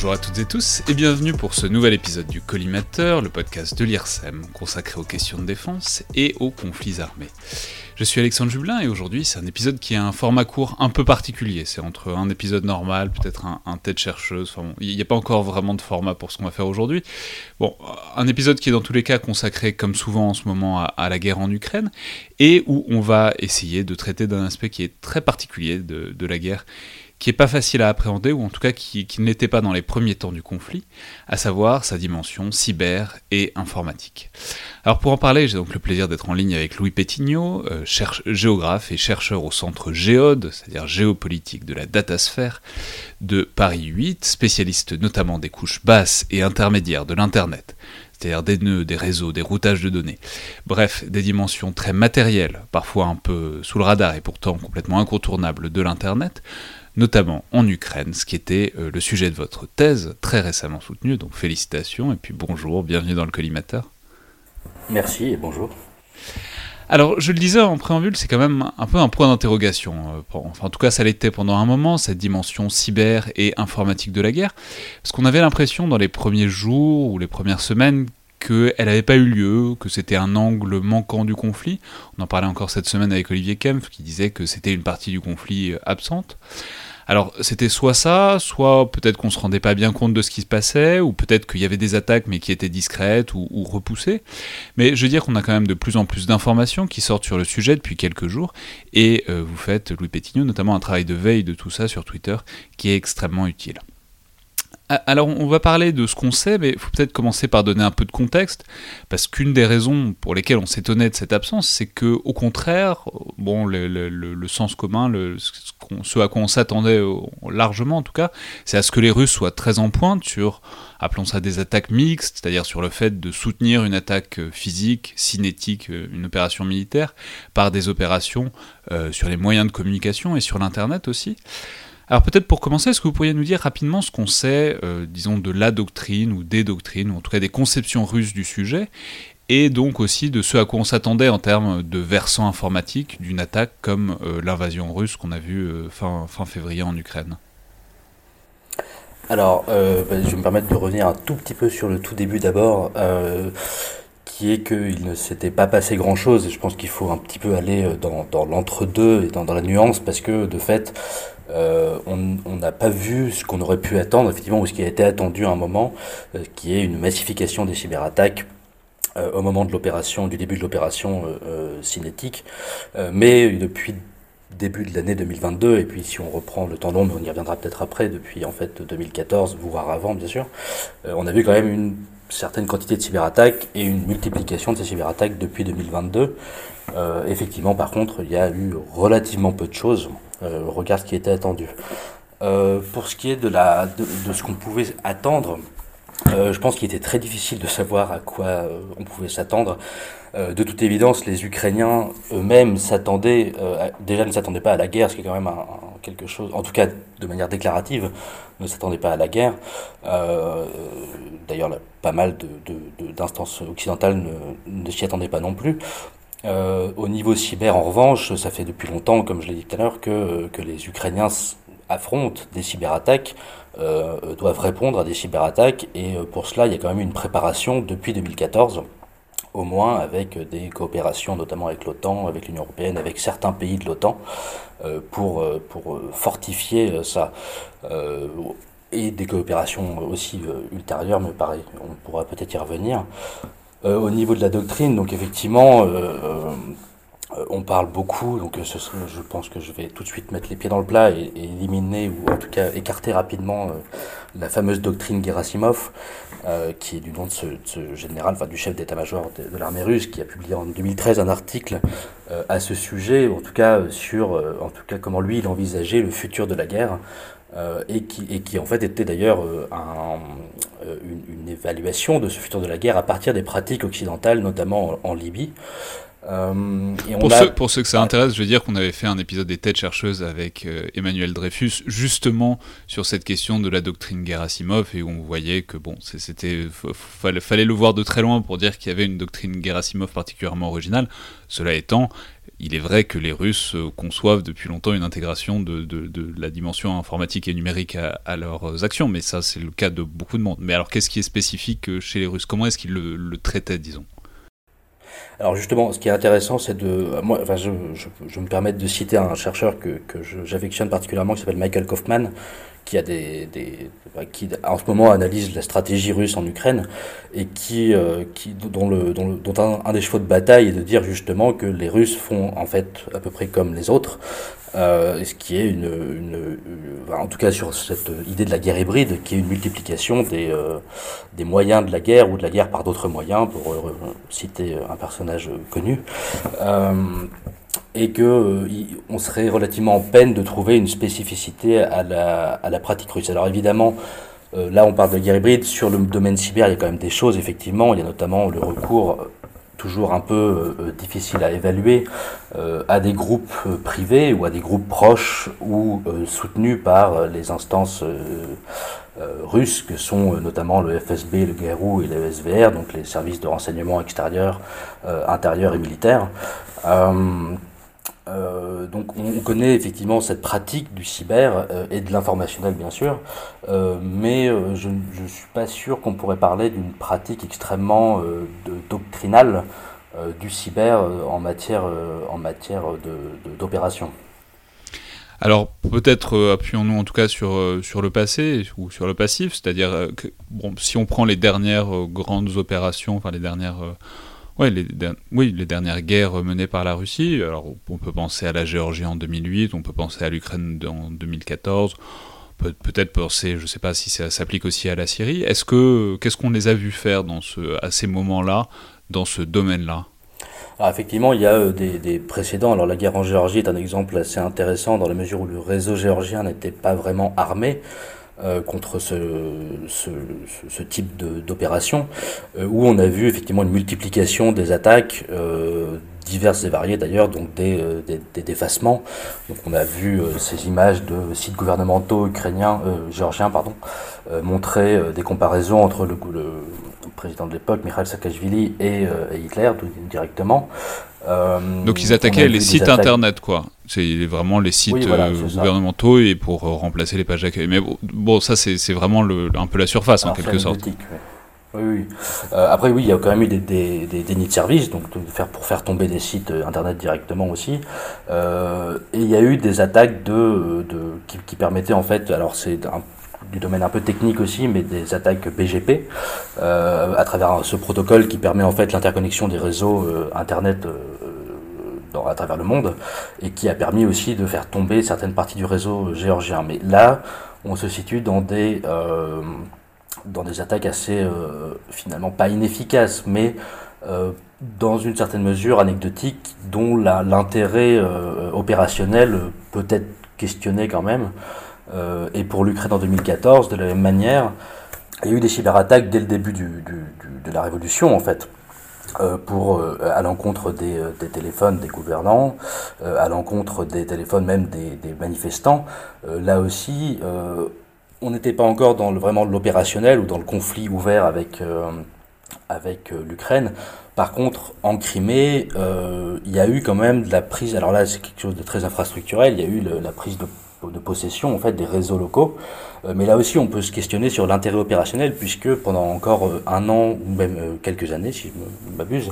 Bonjour à toutes et tous et bienvenue pour ce nouvel épisode du Collimateur, le podcast de l'IRSEM consacré aux questions de défense et aux conflits armés. Je suis Alexandre Jublin et aujourd'hui c'est un épisode qui a un format court un peu particulier. C'est entre un épisode normal, peut-être un, tête chercheuse. Il n'y a pas encore vraiment de format pour ce qu'on va faire aujourd'hui. Bon, un épisode qui est dans tous les cas consacré, comme souvent en ce moment, à, la guerre en Ukraine et où on va essayer de traiter d'un aspect qui est très particulier de la guerre qui n'est pas facile à appréhender, ou en tout cas qui, qui n'était pas dans les premiers temps du conflit, à savoir sa dimension cyber et informatique. Alors pour en parler, j'ai donc le plaisir d'être en ligne avec Louis Pétignot, euh, géographe et chercheur au centre Géode, c'est-à-dire géopolitique de la datasphère, de Paris 8, spécialiste notamment des couches basses et intermédiaires de l'Internet, c'est-à-dire des nœuds, des réseaux, des routages de données. Bref, des dimensions très matérielles, parfois un peu sous le radar et pourtant complètement incontournables de l'Internet, notamment en Ukraine, ce qui était euh, le sujet de votre thèse, très récemment soutenue, donc félicitations, et puis bonjour, bienvenue dans le collimateur. Merci et bonjour. Alors, je le disais en préambule, c'est quand même un peu un point d'interrogation. Euh, enfin, en tout cas, ça l'était pendant un moment, cette dimension cyber et informatique de la guerre. Parce qu'on avait l'impression dans les premiers jours ou les premières semaines qu'elle n'avait pas eu lieu, que c'était un angle manquant du conflit. On en parlait encore cette semaine avec Olivier Kempf, qui disait que c'était une partie du conflit euh, absente. Alors c'était soit ça, soit peut-être qu'on se rendait pas bien compte de ce qui se passait, ou peut-être qu'il y avait des attaques mais qui étaient discrètes ou, repoussées. Mais je veux dire qu'on a quand même de plus en plus d'informations qui sortent sur le sujet depuis quelques jours, et euh, vous faites, Louis Pétignot, notamment un travail de veille de tout ça sur Twitter qui est extrêmement utile. Ah, alors on va parler de ce qu'on sait, mais il faut peut-être commencer par donner un peu de contexte, parce qu'une des raisons pour lesquelles on s'étonnait de cette absence, c'est que au contraire, bon, le, sens commun, ce à quoi on s'attendait largement en tout cas, c'est à ce que les Russes soient très en pointe sur, appelons ça des attaques mixtes, c'est-à-dire sur le fait de soutenir une attaque physique, cinétique, une opération militaire, par des opérations euh, sur les moyens de communication et sur l'Internet aussi. Alors peut-être pour commencer, est-ce que vous pourriez nous dire rapidement ce qu'on sait, euh, disons, de la doctrine ou des doctrines, ou en tout cas des conceptions russes du sujet, et donc aussi de ce à quoi on s'attendait en termes de versant informatique d'une attaque comme euh, l'invasion russe qu'on a vue euh, fin, février en Ukraine? Alors, bah, je vais me permettre de revenir un tout petit peu sur le tout début d'abord, qui est qu'il ne s'était pas passé grand-chose, et je pense qu'il faut un petit peu aller dans, l'entre-deux et dans, la nuance, parce que de fait, euh, on n'a pas vu ce qu'on aurait pu attendre, effectivement, ou ce qui a été attendu à un moment, euh, qui est une massification des cyberattaques euh, au moment de l'opération, du début de l'opération cinétique. mais depuis début de l'année 2022, et puis si on reprend le temps long, mais on y reviendra peut-être après, depuis en fait 2014, voire avant bien sûr, on a vu quand même une certaine quantité de cyberattaques et une multiplication de ces cyberattaques depuis 2022. effectivement, par contre, il y a eu relativement peu de choses. Euh, regarde ce qui était attendu. Euh, pour ce qui est de, la, de, ce qu'on pouvait attendre, euh, je pense qu'il était très difficile de savoir à quoi on pouvait s'attendre. de toute évidence, les Ukrainiens eux-mêmes s'attendaient, déjà ne s'attendaient pas à la guerre, ce qui est quand même quelque chose, en tout cas de manière déclarative, ne s'attendaient pas à la guerre. D'ailleurs, pas mal d'instances de, occidentales ne s'y attendaient pas non plus. Euh, au niveau cyber, en revanche, ça fait depuis longtemps, comme je l'ai dit tout à l'heure, que, que les Ukrainiens affrontent des cyberattaques, euh, doivent répondre à des cyberattaques, et euh, pour cela, il y a quand même une préparation depuis 2014. au moins avec des coopérations, notamment avec l'OTAN, avec l'Union européenne, avec certains pays de l'OTAN, pour, pour fortifier ça. et des coopérations aussi ultérieures, mais pareil, on pourra peut-être y revenir. Au niveau de la doctrine, donc effectivement, euh, on parle beaucoup, donc euh, je pense que je vais tout de suite mettre les pieds dans le plat et, éliminer, ou en tout cas écarter rapidement euh, la fameuse doctrine Gerasimov, qui est du nom de ce, général, enfin du chef d'état-major de, l'armée russe, qui a publié en 2013 un article à ce sujet, en tout cas sur en tout cas comment lui il envisageait le futur de la guerre. Et, qui, et qui en fait était d'ailleurs une, une, évaluation de ce futur de la guerre à partir des pratiques occidentales, notamment en Libye. Euh, pour, ceux, pour, ceux, que ça intéresse, je veux dire qu'on avait fait un épisode des têtes chercheuses avec euh, Emmanuel Dreyfus, justement sur cette question de la doctrine Gerasimov, et où on voyait que bon, c'était fallait, fallait le voir de très loin pour dire qu'il y avait une doctrine Gerasimov particulièrement originale. Cela étant, il est vrai que les Russes euh, conçoivent depuis longtemps une intégration de, de, de la dimension informatique et numérique à, à, leurs actions, mais ça c'est le cas de beaucoup de monde. Mais alors qu'est-ce qui est spécifique chez les Russes? Comment est-ce qu'ils le, le traitaient, disons? Alors justement, ce qui est intéressant, c'est de... Moi, enfin, je, je, je, me permets de citer un chercheur que, que j'affectionne particulièrement, qui s'appelle Michael Kaufman, qui a des, des, qui en ce moment analyse la stratégie russe en Ukraine et qui, euh, qui dont, le, dont, dont un, des chevaux de bataille est de dire justement que les Russes font en fait à peu près comme les autres, euh, ce qui est une, en tout cas sur cette idée de la guerre hybride, qui est une multiplication des, euh, des moyens de la guerre ou de la guerre par d'autres moyens, pour citer un personnage connu. Et que euh, on serait relativement en peine de trouver une spécificité à la, à la pratique russe. Alors évidemment, euh, là on parle de guerre hybride, sur le domaine cyber il y a quand même des choses, effectivement, il y a notamment le recours toujours un peu difficile à évaluer à des groupes privés ou à des groupes proches ou soutenus par les instances russes que sont notamment le FSB, le GRU et le SVR, donc les services de renseignement extérieur, intérieur et militaire. Euh, donc on connaît effectivement cette pratique du cyber euh, et de l'informationnel bien sûr, euh, mais je ne suis pas sûr qu'on pourrait parler d'une pratique extrêmement doctrinale du cyber en matière, en matière d'opération. Alors peut-être appuyons-nous en tout cas sur, sur le passé ou sur le passif, c'est-à-dire que bon, si on prend les dernières grandes opérations, enfin les dernières les, oui, les dernières guerres menées par la Russie. Alors, on peut penser à la Géorgie en 2008, on peut penser à l'Ukraine en 2014, peut peut-être penser, je ne sais pas si ça s'applique aussi à la Syrie. Est-ce que qu'est-ce qu'on les a vus faire dans ce, à ces moments-là, dans ce domaine-là? Alors effectivement, il y a euh, des, des, précédents. Alors la guerre en Géorgie est un exemple assez intéressant dans la mesure où le réseau géorgien n'était pas vraiment armé. Euh, contre ce, type d'opération, euh, où on a vu effectivement une multiplication des attaques euh, diverses et variées d'ailleurs, donc des, défacements. Donc on a vu ces images de sites gouvernementaux ukrainiens, géorgiens, pardon, montrer des comparaisons entre le président de l'époque, Mikhail Saakashvili, et, et Hitler directement. donc ils attaquaient les sites internet, quoi. C'est vraiment les sites euh, gouvernementaux et pour euh, remplacer les pages d'accueil. Mais bon, ça c'est vraiment le, un peu la surface en quelque sorte. Oui, oui. Euh, après, oui, il y a quand même eu des, des, des dénis de service, donc de faire, pour faire tomber des sites internet directement aussi. et il y a eu des attaques de, de qui, qui, permettaient en fait, alors c'est du domaine un peu technique aussi, mais des attaques BGP à travers ce protocole qui permet en fait l'interconnexion des réseaux internet dans, à travers le monde et qui a permis aussi de faire tomber certaines parties du réseau géorgien. Mais là, on se situe dans des, euh, dans des attaques assez euh, finalement pas inefficaces, mais euh, dans une certaine mesure anecdotique, dont l'intérêt euh, opérationnel peut être questionné quand même. Euh, et pour l'Ukraine en 2014, de la même manière, il y a eu des cyberattaques dès le début de la révolution en fait. Euh, pour euh, à l'encontre des, téléphones des gouvernants, à l'encontre des téléphones même des, manifestants. là aussi, on n'était pas encore dans vraiment l'opérationnel ou dans le conflit ouvert avec avec l'Ukraine. Par contre, en Crimée, il y a eu quand même de la prise. Alors là, c'est quelque chose de très infrastructurel. Il y a eu la prise de de possession en fait des réseaux locaux. Euh, mais là aussi, on peut se questionner sur l'intérêt opérationnel, puisque pendant encore euh, un an ou même euh, quelques années, si je m'abuse,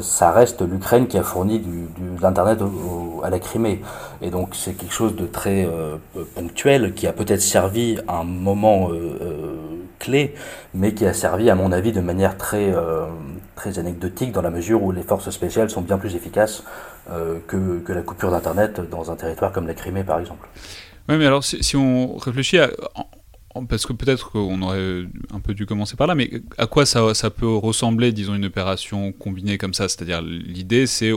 ça reste l'Ukraine qui a fourni du, de l'Internet à la Crimée. Et donc c'est quelque chose de très ponctuel qui a peut-être servi à un moment clé, mais qui a servi, à mon avis, de manière très, très anecdotique, dans la mesure où les forces spéciales sont bien plus efficaces que, que la coupure d'Internet dans un territoire comme la Crimée, par exemple. Oui, mais alors si, on réfléchit à, parce que peut-être qu'on aurait un peu dû commencer par là, mais à quoi ça, peut ressembler, disons, une opération combinée comme ça? C'est-à-dire, l'idée, c'est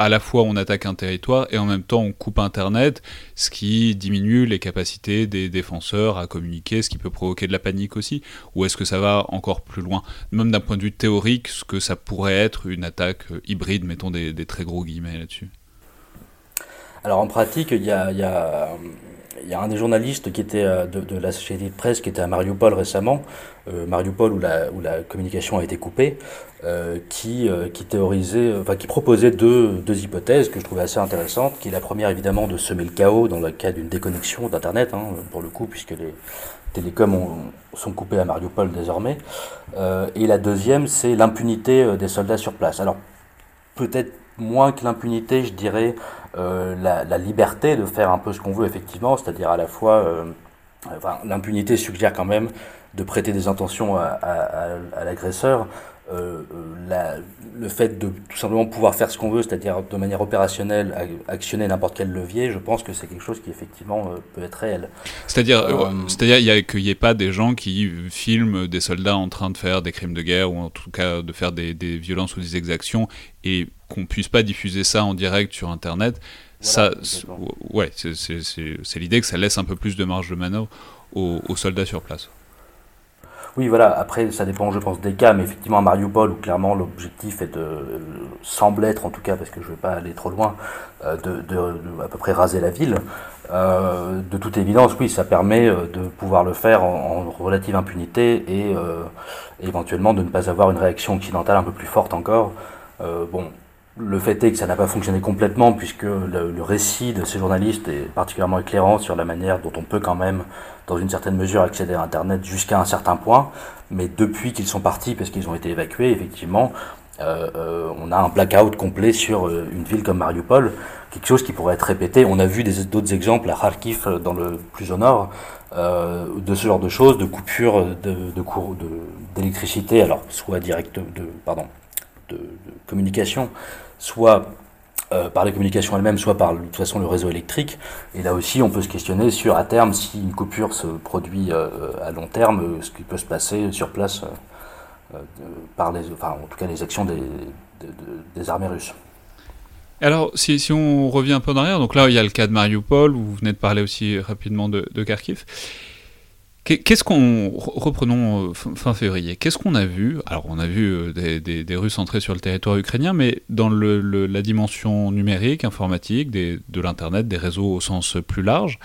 à la fois on attaque un territoire et en même temps on coupe Internet, ce qui diminue les capacités des défenseurs à communiquer, ce qui peut provoquer de la panique aussi. Ou est-ce que ça va encore plus loin? Même d'un point de vue théorique, ce que ça pourrait être une attaque hybride, mettons des, très gros guillemets là-dessus. Alors en pratique, il y a, il y a un des journalistes qui était euh, de, la société de presse qui était à Mariupol récemment, euh, Mariupol où la, communication a été coupée, euh, qui, qui théorisait, enfin qui proposait deux, deux hypothèses que je trouvais assez intéressantes, qui est la première évidemment de semer le chaos dans le cas d'une déconnexion d'Internet, hein, pour le coup, puisque les télécoms sont coupés à Mariupol désormais, et la deuxième c'est l'impunité des soldats sur place. Alors peut-être moins que l'impunité, je dirais euh, la, liberté de faire un peu ce qu'on veut, effectivement, c'est-à-dire à la fois, euh, l'impunité suggère quand même de prêter des intentions à, l'agresseur. Euh, la, le fait de tout simplement pouvoir faire ce qu'on veut, c'est-à-dire de manière opérationnelle, actionner n'importe quel levier, je pense que c'est quelque chose qui effectivement peut être réel. C'est-à-dire, c'est-à-dire qu'il n'y ait pas des gens qui filment des soldats en train de faire des crimes de guerre ou en tout cas de faire des, des violences ou des exactions et qu'on puisse pas diffuser ça en direct sur Internet, ça, ouais, c'est l'idée que ça laisse un peu plus de marge de manœuvre aux, soldats sur place. Oui, voilà. Après, ça dépend, je pense, des cas, mais effectivement, à Mariupol, où clairement l'objectif est de, semble être, en tout cas, parce que je ne vais pas aller trop loin, euh, de, à peu près raser la ville. Euh, de toute évidence, oui, ça permet euh, de pouvoir le faire en, relative impunité et éventuellement de ne pas avoir une réaction occidentale un peu plus forte encore. bon, le fait est que ça n'a pas fonctionné complètement puisque le, récit de ces journalistes est particulièrement éclairant sur la manière dont on peut quand même, dans une certaine mesure, accéder à Internet jusqu'à un certain point. Mais depuis qu'ils sont partis, parce qu'ils ont été évacués, effectivement, euh, euh, on a un blackout complet sur euh, une ville comme Mariupol, quelque chose qui pourrait être répété. On a vu d'autres exemples à Kharkiv, dans le plus au nord, de ce genre de choses, de coupures d'électricité, alors soit direct de, pardon, de communication, soit euh, par les communications elles-mêmes, soit par de toute façon le réseau électrique. Et là aussi, on peut se questionner sur à terme si une coupure se produit euh, à long terme, euh, ce qui peut se passer sur place par les, enfin, en tout cas les actions des, des, armées russes. Alors, si, si, on revient un peu en arrière, donc là, il y a le cas de Mariupol, où vous venez de parler aussi rapidement de, de Kharkiv. Qu'est-ce qu'on reprenons euh, fin février. Qu'est-ce qu'on a vu? Alors on a vu euh, des, Russes entrer sur le territoire ukrainien, mais dans la dimension numérique, informatique, de l'internet, des réseaux au sens plus large,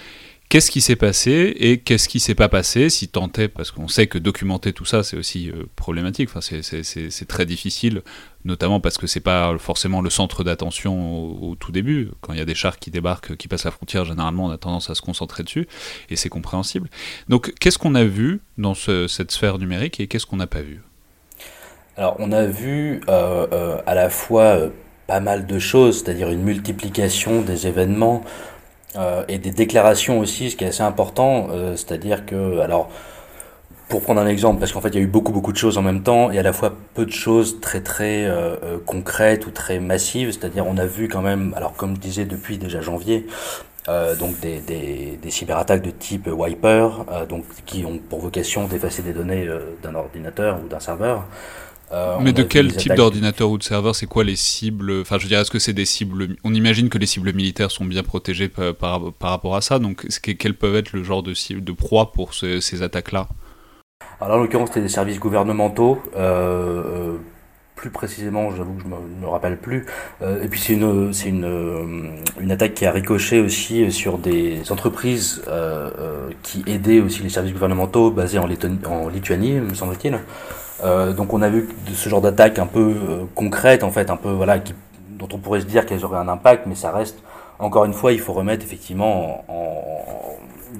Qu'est-ce qui s'est passé et qu'est-ce qui s'est pas passé si tant est, parce qu'on sait que documenter tout ça c'est aussi euh, problématique, enfin, c'est très difficile, notamment parce que c'est pas forcément le centre d'attention au, tout début. Quand il y a des chars qui débarquent, qui passent la frontière, généralement on a tendance à se concentrer dessus et c'est compréhensible. Donc qu'est-ce qu'on a vu dans cette sphère numérique et qu'est-ce qu'on n'a pas vu? Alors on a vu euh, euh, à la fois pas mal de choses, c'est-à-dire une multiplication des événements. Euh, et des déclarations aussi, ce qui est assez important, euh, c'est-à-dire que, alors, pour prendre un exemple, parce qu'en fait il y a eu beaucoup beaucoup de choses en même temps, et à la fois peu de choses très très euh, concrètes ou très massives, c'est-à-dire on a vu quand même, alors comme je disais depuis déjà janvier, donc des, des, des, cyberattaques de type wiper, donc qui ont pour vocation d'effacer des données d'un ordinateur ou d'un serveur. Euh, Mais de quel type d'ordinateur ou de serveur C'est quoi les cibles Enfin, je dirais, est-ce que c'est des cibles On imagine que les cibles militaires sont bien protégées par, par, rapport à ça. Donc, quels peuvent être le genre de cible de proie pour ces attaques-là? Alors, en l'occurrence, c'était des services gouvernementaux. Euh, euh, plus précisément, j'avoue que je me, me rappelle plus. et puis c'est une, c'est une, une attaque qui a ricoché aussi sur des entreprises qui aidaient aussi les services gouvernementaux basés en, en Lituanie, me semble-t-il. Euh, donc on a vu ce genre d'attaque un peu euh, concrète en fait, un peu voilà, dont on pourrait se dire qu'elles auraient un impact, mais ça reste encore une fois, il faut remettre effectivement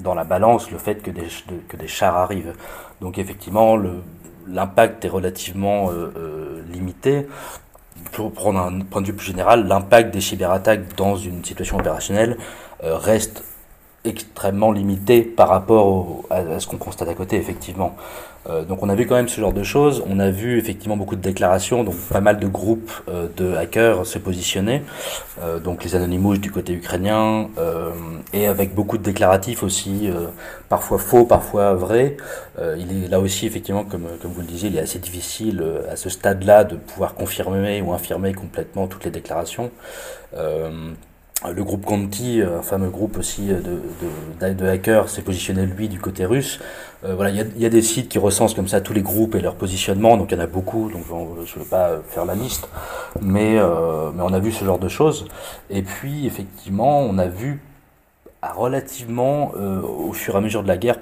dans la balance le fait que des, que des chars arrivent. Donc effectivement, l'impact est relativement euh, limité. Pour prendre un point de vue plus général, l'impact des cyberattaques dans une situation opérationnelle reste extrêmement limité par rapport à, ce qu'on constate à côté, effectivement. Euh, donc on a vu quand même ce genre de choses. On a vu effectivement beaucoup de déclarations, donc pas mal de groupes euh, de hackers se positionner, euh, donc les Anonymous du côté ukrainien, et avec beaucoup de déclaratifs aussi, parfois faux, parfois vrais. il est là aussi effectivement, comme, comme vous le disiez, il est assez difficile à ce stade-là de pouvoir confirmer ou infirmer complètement toutes les déclarations. Le groupe Conti, un fameux groupe aussi de, de, hackers, s'est positionné lui du côté russe. Euh, voilà, il y a, des sites qui recensent comme ça tous les groupes et leur positionnement, donc il y en a beaucoup, donc je ne vais pas faire la liste, mais, euh, mais on a vu ce genre de choses. Et puis effectivement, on a vu relativement, euh, au fur et à mesure de la guerre,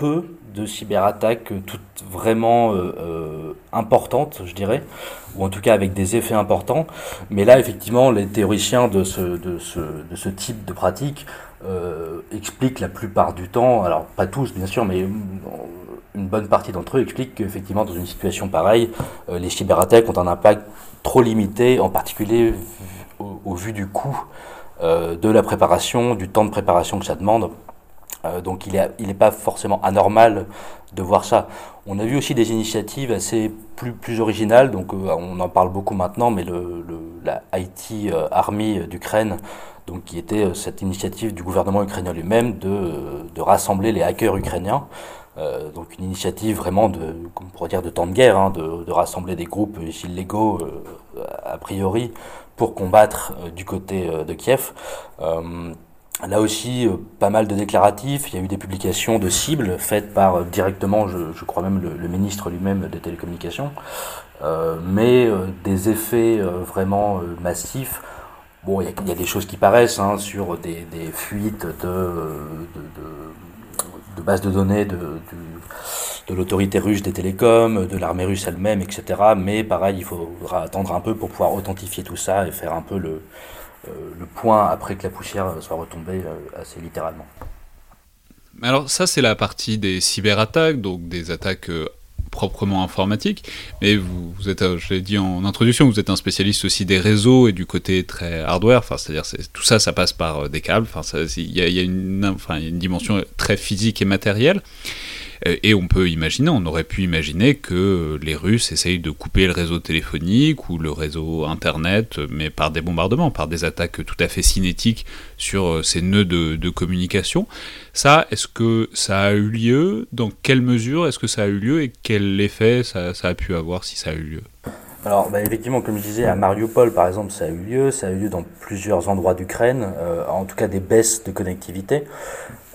peu de cyberattaques toutes vraiment importantes, je dirais, ou en tout cas avec des effets importants. Mais là, effectivement, les théoriciens de ce, type de pratique euh, expliquent la plupart du temps, alors pas tous bien sûr, mais une bonne partie d'entre eux expliquent qu'effectivement dans une situation pareille, euh, les cyberattaques ont un impact trop limité, en particulier au, vu du coût euh, de la préparation, du temps de préparation que ça demande. Donc il n'est est pas forcément anormal de voir ça. On a vu aussi des initiatives assez plus, plus originales, donc on en parle beaucoup maintenant, mais le, le la IT Army d'Ukraine donc qui était euh, cette initiative du gouvernement ukrainien lui-même de, euh, de, rassembler les hackers ukrainiens. Euh, donc une initiative vraiment de, on pourrait dire de temps de guerre, hein, de, de, rassembler des groupes illégaux a priori pour combattre du côté de Kiev. Là aussi, pas mal de déclaratifs. Il y a eu des publications de cibles faites par directement, je, crois même, le, ministre lui-même des télécommunications. Euh, mais des effets vraiment massifs Bon, il y, a des choses qui paraissent hein, sur des, fuites de, de, bases de données de, de, l'autorité russe des télécoms, de l'armée russe elle-même, etc. Mais pareil, il faudra attendre un peu pour pouvoir authentifier tout ça et faire un peu le, euh, le point après que la poussière soit retombée euh, assez littéralement. Alors ça c'est la partie des cyberattaques, donc des attaques euh, proprement informatique, mais vous, êtes, euh, je l'ai dit en introduction, vous êtes un spécialiste aussi des réseaux et du côté très hardware, enfin, c'est-à-dire tout ça, ça passe par euh, des câbles, enfin, il y a, une dimension très physique et matérielle. Euh, et on peut imaginer, on aurait pu imaginer que les Russes essayent de couper le réseau téléphonique ou le réseau Internet, mais par des bombardements, par des attaques tout à fait cinétiques sur euh, ces nœuds de, communication. Ça, est-ce que ça a eu lieu? Dans quelle mesure est-ce que ça a eu lieu Et quel effet ça, a pu avoir si ça a eu lieu? Alors, bah, effectivement, comme je disais, à Mariupol, par exemple, ça a eu lieu. Ça a eu lieu dans plusieurs endroits d'Ukraine, euh, en tout cas des baisses de connectivité.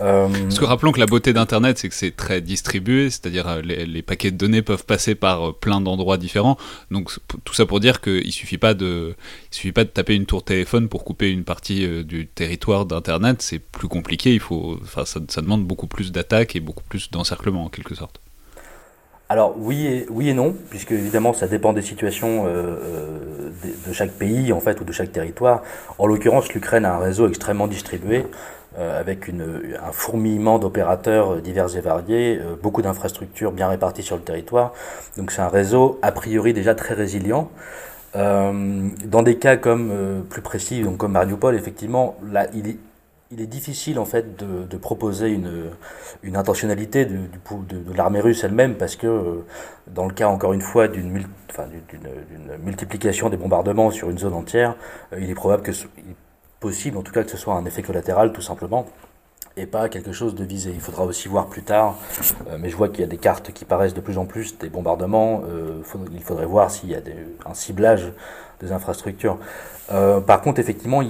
Euh... Parce que rappelons que la beauté d'Internet, c'est que c'est très distribué, c'est-à-dire euh, les, paquets de données peuvent passer par euh, plein d'endroits différents. Donc tout ça pour dire qu'il suffit pas de, il suffit pas de taper une tour téléphone pour couper une partie euh, du territoire d'Internet. C'est plus compliqué. Il faut, enfin, ça demande beaucoup plus d'attaques et beaucoup plus d'encerclement en quelque sorte. Alors oui et, oui et non, puisque évidemment ça dépend des situations euh, de, de, chaque pays en fait ou de chaque territoire. En l'occurrence, l'Ukraine a un réseau extrêmement distribué euh, avec un fourmillement d'opérateurs divers et variés, euh, beaucoup d'infrastructures bien réparties sur le territoire. Donc c'est un réseau a priori déjà très résilient. Euh, dans des cas comme plus précis, donc comme Mariupol, effectivement, là, il il est difficile en fait de, proposer une, intentionnalité de, l'armée russe elle-même parce que dans le cas encore une fois d'une multiplication des bombardements sur une zone entière, il est probable que possible, en tout cas que ce soit un effet collatéral tout simplement, et pas quelque chose de visé. Il faudra aussi voir plus tard, euh, mais je vois qu'il y a des cartes qui paraissent de plus en plus, des bombardements, euh, il faudrait voir s'il y a un ciblage des infrastructures. Euh, par contre, effectivement,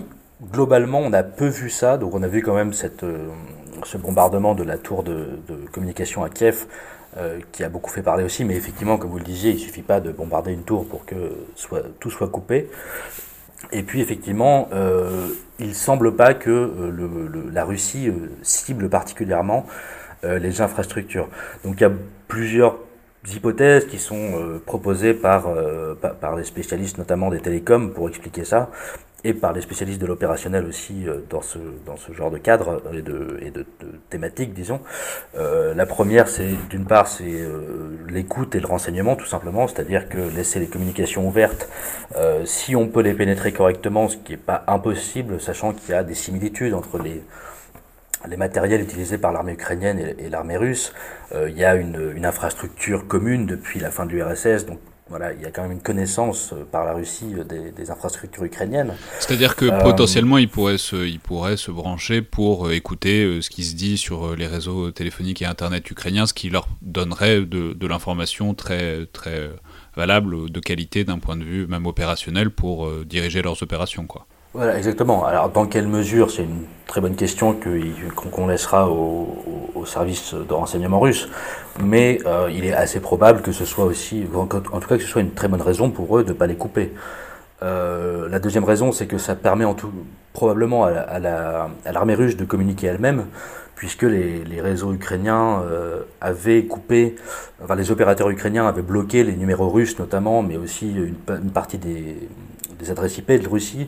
globalement, on a peu vu ça, donc on a vu quand même cette, ce bombardement de la tour de, communication à Kiev, qui a beaucoup fait parler aussi, mais effectivement, comme vous le disiez, il suffit pas de bombarder une tour pour que soit, tout soit coupé. Et puis effectivement, euh, il semble pas que euh, la Russie euh, cible particulièrement euh, les infrastructures. Donc il y a plusieurs hypothèses qui sont proposées par, par, les spécialistes, notamment des télécoms, pour expliquer ça. Et par les spécialistes de l'opérationnel aussi euh, dans ce, dans ce genre de cadre et de, et de, thématiques, disons. Euh, la première, c'est d'une part, c'est euh, l'écoute et le renseignement, tout simplement, c'est-à-dire que laisser les communications ouvertes, si on peut les pénétrer correctement, ce qui n'est pas impossible, sachant qu'il y a des similitudes entre les, les matériels utilisés par l'armée ukrainienne et, l'armée russe. il y a une, une, infrastructure commune depuis la fin de l'URSS, donc voilà, il y a quand même une connaissance euh, par la Russie euh, des, infrastructures ukrainiennes. C'est-à-dire que euh, potentiellement, ils pourraient se, ils pourraient se brancher pour écouter ce qui se dit sur les réseaux téléphoniques et Internet ukrainiens, ce qui leur donnerait de, de l'information très, très valable, de qualité d'un point de vue même opérationnel pour diriger leurs opérations. Quoi. Voilà, exactement. Alors, dans quelle mesure C'est une très bonne question qu'on laissera au, au, service de renseignement russe. Mais euh, il est assez probable que ce soit aussi, en, tout cas, que ce soit une très bonne raison pour eux de ne pas les couper. Euh, la deuxième raison, c'est que ça permet en tout, probablement à l'armée russe de communiquer elle-même, puisque les, réseaux ukrainiens euh, avaient coupé, enfin les opérateurs ukrainiens avaient bloqué les numéros russes notamment, mais aussi une, une partie des, des adresses IP de Russie.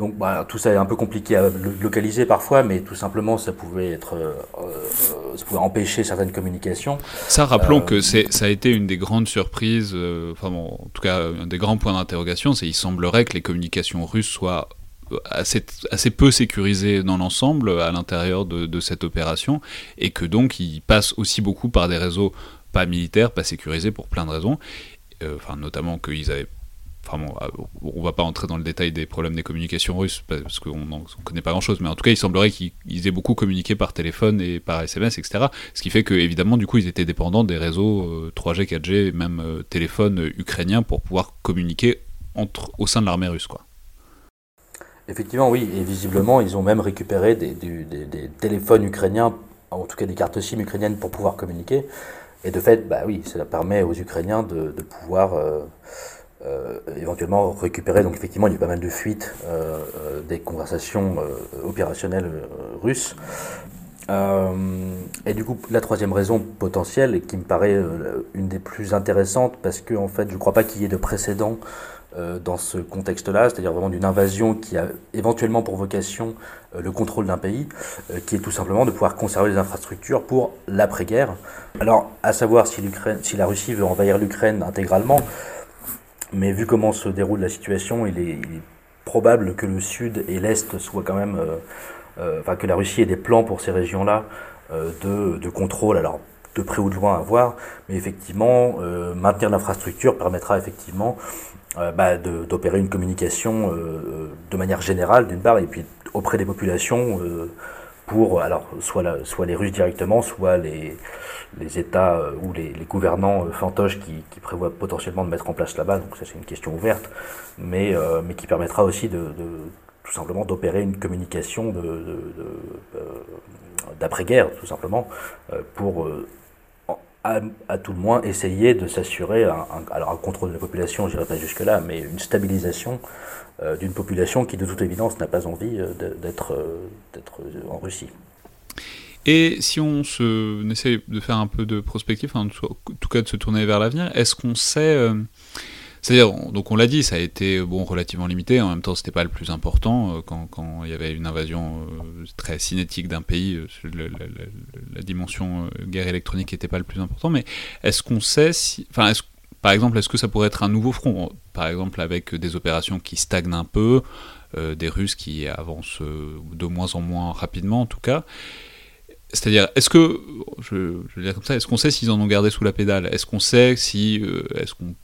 Donc bah, tout ça est un peu compliqué à localiser parfois, mais tout simplement ça pouvait être, euh, euh, ça pouvait empêcher certaines communications. Ça, rappelons que euh, c'est, ça a été une des grandes surprises, enfin bon, en tout cas un des grands points d'interrogation, c'est il semblerait que les communications russes soient assez, assez peu sécurisées dans l'ensemble à l'intérieur de, de cette opération, et que donc ils passent aussi beaucoup par des réseaux pas militaires, pas sécurisés pour plein de raisons, enfin notamment qu'ils avaient Enfin bon, euh, on va pas entrer dans le détail des problèmes des communications russes parce qu'on ne connaît pas grand-chose, mais en tout cas, il semblerait qu'ils aient beaucoup communiqué par téléphone et par SMS, etc. Ce qui fait que, évidemment, du coup, ils étaient dépendants des réseaux 3G, 4G, même euh, téléphones ukrainiens pour pouvoir communiquer au sein de l'armée russe. Effectivement, oui, et visiblement, ils ont même récupéré des, téléphones ukrainiens, en tout cas des cartes SIM ukrainiennes pour pouvoir communiquer. Et de fait, bah oui, cela permet aux Ukrainiens de, pouvoir euh, euh, éventuellement récupérer. Donc effectivement, il y a pas mal de fuites euh, euh, des conversations opérationnelles russes. et du coup, la troisième raison potentielle, et qui me paraît une des plus intéressantes, parce que en fait, je ne crois pas qu'il y ait de précédent dans ce contexte-là, c'est-à-dire vraiment d'une invasion qui a éventuellement pour vocation le contrôle d'un pays, qui est tout simplement de pouvoir conserver les infrastructures pour l'après-guerre. Alors, à savoir si, si la Russie veut envahir l'Ukraine intégralement, mais vu comment se déroule la situation, il est, probable que le sud et l'est soient quand même, euh, euh, enfin que la Russie ait des plans pour ces régions-là euh, de, de, contrôle. Alors de près ou de loin à voir, mais effectivement, maintenir l'infrastructure permettra effectivement bah, d'opérer une communication de manière générale d'une part, et puis auprès des populations pour alors soit, soit les Russes directement, soit les, États euh, ou les, gouvernants euh, fantoches qui, prévoient potentiellement de mettre en place là-bas. Donc ça c'est une question ouverte, mais, euh, qui permettra aussi de, tout simplement d'opérer une communication d'après-guerre, tout simplement, pour à, tout le moins essayer de s'assurer un, alors un contrôle de la population, je dirais pas jusque-là, mais une stabilisation d'une population qui de toute évidence n'a pas envie d'être, d'être en Russie. Et si on, se, essaie de faire un peu de prospective, en tout cas de se tourner vers l'avenir, est-ce qu'on sait... Euh, c'est-à-dire, donc on l'a dit, ça a été bon relativement limité. En même temps, c'était pas le plus important euh, quand, quand, il y avait une invasion euh, très cinétique d'un pays. la, dimension guerre électronique n'était pas le plus important. Mais est-ce qu'on sait si, enfin, par exemple, est-ce que ça pourrait être un nouveau front, par exemple avec des opérations qui stagnent un peu, des Russes qui avancent de moins en moins rapidement en tout cas, c'est-à-dire, est-ce que, je, veux dire comme ça, est-ce qu'on sait s'ils en ont gardé sous la pédale? Est-ce qu'on sait si, euh, est-ce qu'on,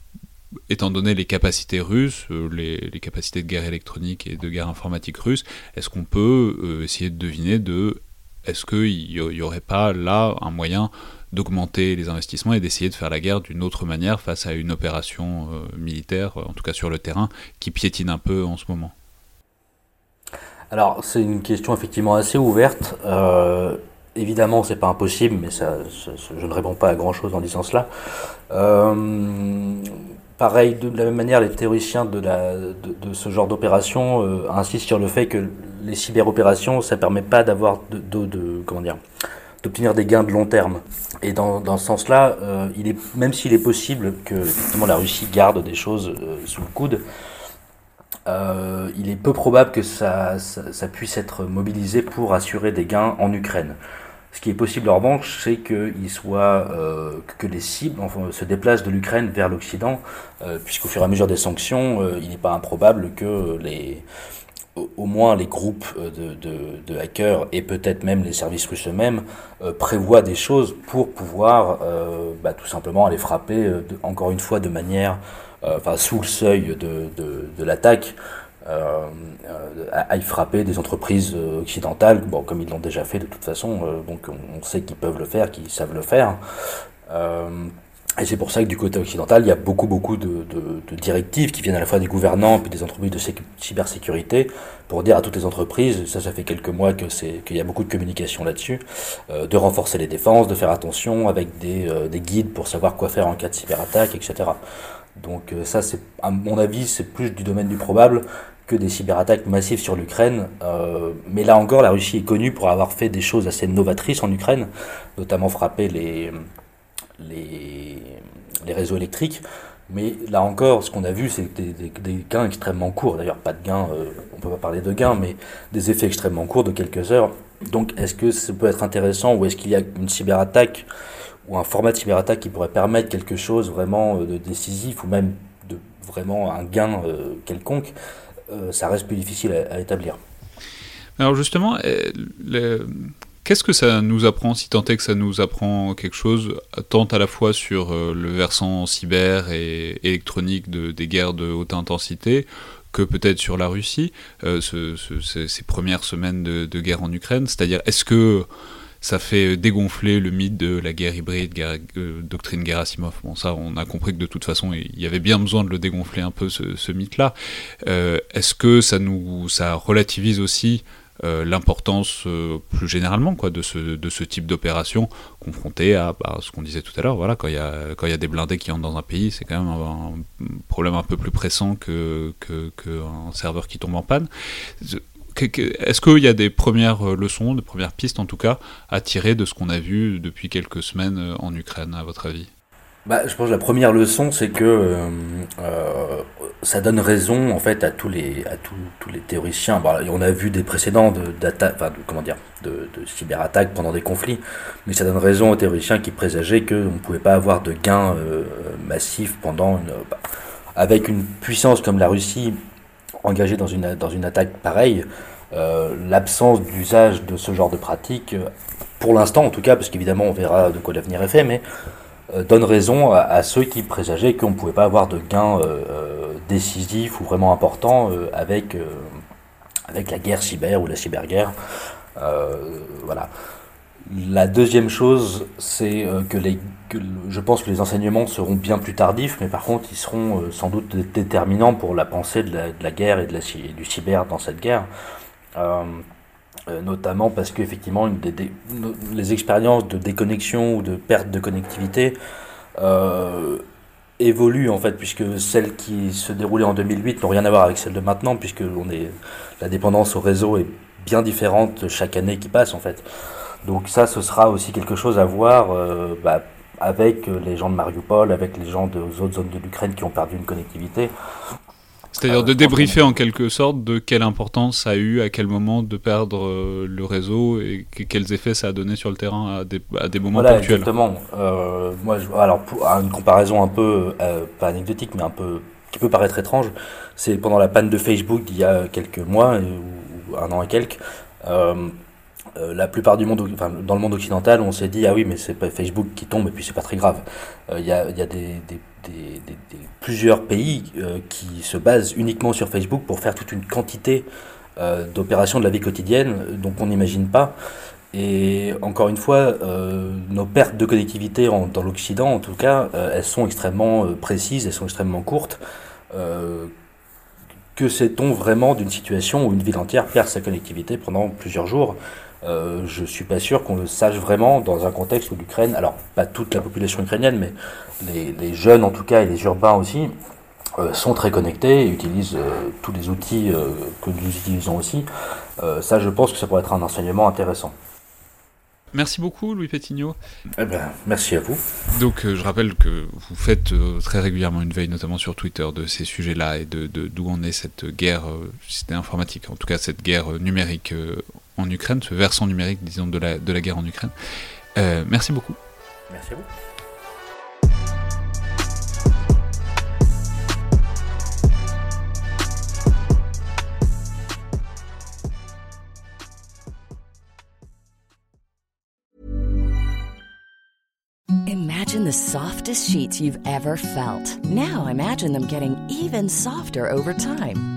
étant donné les capacités russes, euh, les, capacités de guerre électronique et de guerre informatique russe, est-ce qu'on peut euh, essayer de deviner de, est-ce qu'il n'y aurait pas là un moyen d'augmenter les investissements et d'essayer de faire la guerre d'une autre manière face à une opération militaire, en tout cas sur le terrain, qui piétine un peu en ce moment? Alors, c'est une question effectivement assez ouverte évidemment, c'est pas impossible, mais je ne réponds pas à grand chose en disant cela. Euh, pareil, de la même manière, les théoriciens de, ce genre d'opération euh, insistent sur le fait que les cyberopérations, ça permet pas d'avoir de, comment dire d'obtenir des gains de long terme. Et dans, dans ce sens-là, euh, même s'il est possible que la Russie garde des choses sous le coude, il est peu probable que ça, ça, puisse être mobilisé pour assurer des gains en Ukraine. Ce qui est possible en revanche, c'est que les cibles se déplacent de l'Ukraine vers l'Occident, puisqu'au fur et à mesure des sanctions, il n'est pas improbable que les au moins les groupes euh, de, hackers et peut-être même les services russes eux-mêmes euh, prévoient des choses pour pouvoir euh, bah, tout simplement aller frapper encore une fois de manière enfin sous le seuil de, l'attaque à, y frapper des entreprises occidentales bon comme ils l'ont déjà fait de toute façon donc on, sait qu'ils peuvent le faire qu'ils savent le faire et c'est pour ça que du côté occidental, il y a beaucoup, beaucoup de, directives qui viennent à la fois des gouvernants et des entreprises de cybersécurité pour dire à toutes les entreprises, ça, ça fait quelques mois que c'est qu'il y a beaucoup de communication là-dessus, euh, de renforcer les défenses, de faire attention avec des, euh, des, guides pour savoir quoi faire en cas de cyberattaque, etc. Donc euh, ça, c'est à mon avis, c'est plus du domaine du probable que des cyberattaques massives sur l'Ukraine. mais là encore, la Russie est connue pour avoir fait des choses assez novatrices en Ukraine, notamment frapper les les, les réseaux électriques. Mais là encore, ce qu'on a vu, c'est des, des, gains extrêmement courts. D'ailleurs, pas de gains, euh, on peut pas parler de gains, mais des effets extrêmement courts de quelques heures. Donc, est-ce que ça peut être intéressant ou est-ce qu'il y a une cyberattaque ou un format de cyberattaque qui pourrait permettre quelque chose vraiment euh, de décisif ou même de vraiment un gain euh, quelconque? Ça reste plus difficile à, établir. Alors justement, le, Qu'est-ce que ça nous apprend, si tant est que ça nous apprend quelque chose, tant à la fois sur euh, le versant cyber et électronique de, des guerres de haute intensité, que peut-être sur la Russie, euh, ces premières semaines de, guerre en Ukraine? C'est-à-dire, est-ce que ça fait dégonfler le mythe de la guerre hybride, euh, doctrine Gerasimov. Bon, ça, on a compris que de toute façon, il y avait bien besoin de le dégonfler un peu, ce, mythe-là. Est-ce que ça nous, ça relativise aussi euh, l'importance euh, plus généralement de, ce, type d'opération confrontée à bah, ce qu'on disait tout à l'heure. Voilà, quand il y, a, des blindés qui entrent dans un pays, c'est quand même un, problème un peu plus pressant qu'un serveur qui tombe en panne. Est-ce qu'il y a des premières leçons, des premières pistes en tout cas, à tirer de ce qu'on a vu depuis quelques semaines en Ukraine, à votre avis? Bah, je pense que la première leçon, c'est que euh, euh, ça donne raison en fait à tous les à tous, les théoriciens. On a vu des précédents de, enfin, comment dire, de, de cyberattaques pendant des conflits, mais ça donne raison aux théoriciens qui présageaient qu'on ne pouvait pas avoir de gains euh, massifs pendant une, bah, avec une puissance comme la Russie engagée dans une dans une attaque pareille. L'absence d'usage de ce genre de pratique, pour l'instant en tout cas, parce qu'évidemment on verra de quoi l'avenir est fait, mais euh, donne raison à, ceux qui présageaient qu'on ne pouvait pas avoir de gains euh, euh, décisifs ou vraiment importants avec, avec la guerre cyber ou la cyberguerre. voilà. La deuxième chose, c'est que, les, je pense que les enseignements seront bien plus tardifs, mais par contre, ils seront sans doute déterminants pour la pensée de la, guerre et, de la, du cyber dans cette guerre. Euh, notamment parce qu'effectivement les expériences de déconnexion ou de perte de connectivité euh, évoluent en fait puisque celles qui se déroulaient en 2008 n'ont rien à voir avec celles de maintenant puisque la dépendance au réseau est bien différente chaque année qui passe en fait donc ça ce sera aussi quelque chose à voir euh, bah, avec les gens de Mariupol avec les gens des autres zones de l'Ukraine qui ont perdu une connectivité c'est-à-dire de débriefer en quelque sorte de quelle importance ça a eu, à quel moment de perdre euh, le réseau et quels effets ça a donné sur le terrain à des, à des moments voilà, Exactement. Euh, moi, alors, pour, une comparaison un peu, euh, pas anecdotique, mais un peu, qui peut paraître étrange, c'est pendant la panne de Facebook d'il y a quelques mois, ou un an et quelques, la plupart du monde, enfin, dans le monde occidental, on s'est dit ah oui mais c'est pas Facebook qui tombe et puis c'est pas très grave. Il y a, y a des, plusieurs pays euh, qui se basent uniquement sur Facebook pour faire toute une quantité euh, d'opérations de la vie quotidienne euh, dont on n'imagine pas. Et encore une fois, nos pertes de connectivité dans l'Occident, en tout cas, elles sont extrêmement précises, elles sont extrêmement courtes. que sait-on vraiment d'une situation où une ville entière perd sa connectivité pendant plusieurs jours? Euh, je suis pas sûr qu'on le sache vraiment dans un contexte où l'Ukraine, alors pas toute la population ukrainienne, mais les, jeunes en tout cas et les urbains aussi, euh, sont très connectés et utilisent euh, tous les outils que nous utilisons aussi. ça, je pense que ça pourrait être un enseignement intéressant. Merci beaucoup, Louis Pétignot. Eh ben, merci à vous. Donc, euh, je rappelle que vous faites euh, très régulièrement une veille, notamment sur Twitter, de ces sujets-là et de d'où en est cette guerre, informatique, en tout cas cette guerre numérique en Ukraine, ce versant numérique, disons, de la, de la guerre en Ukraine. merci beaucoup. Merci à vous. Imagine the softest sheets you've ever felt. Now imagine them getting even softer over time.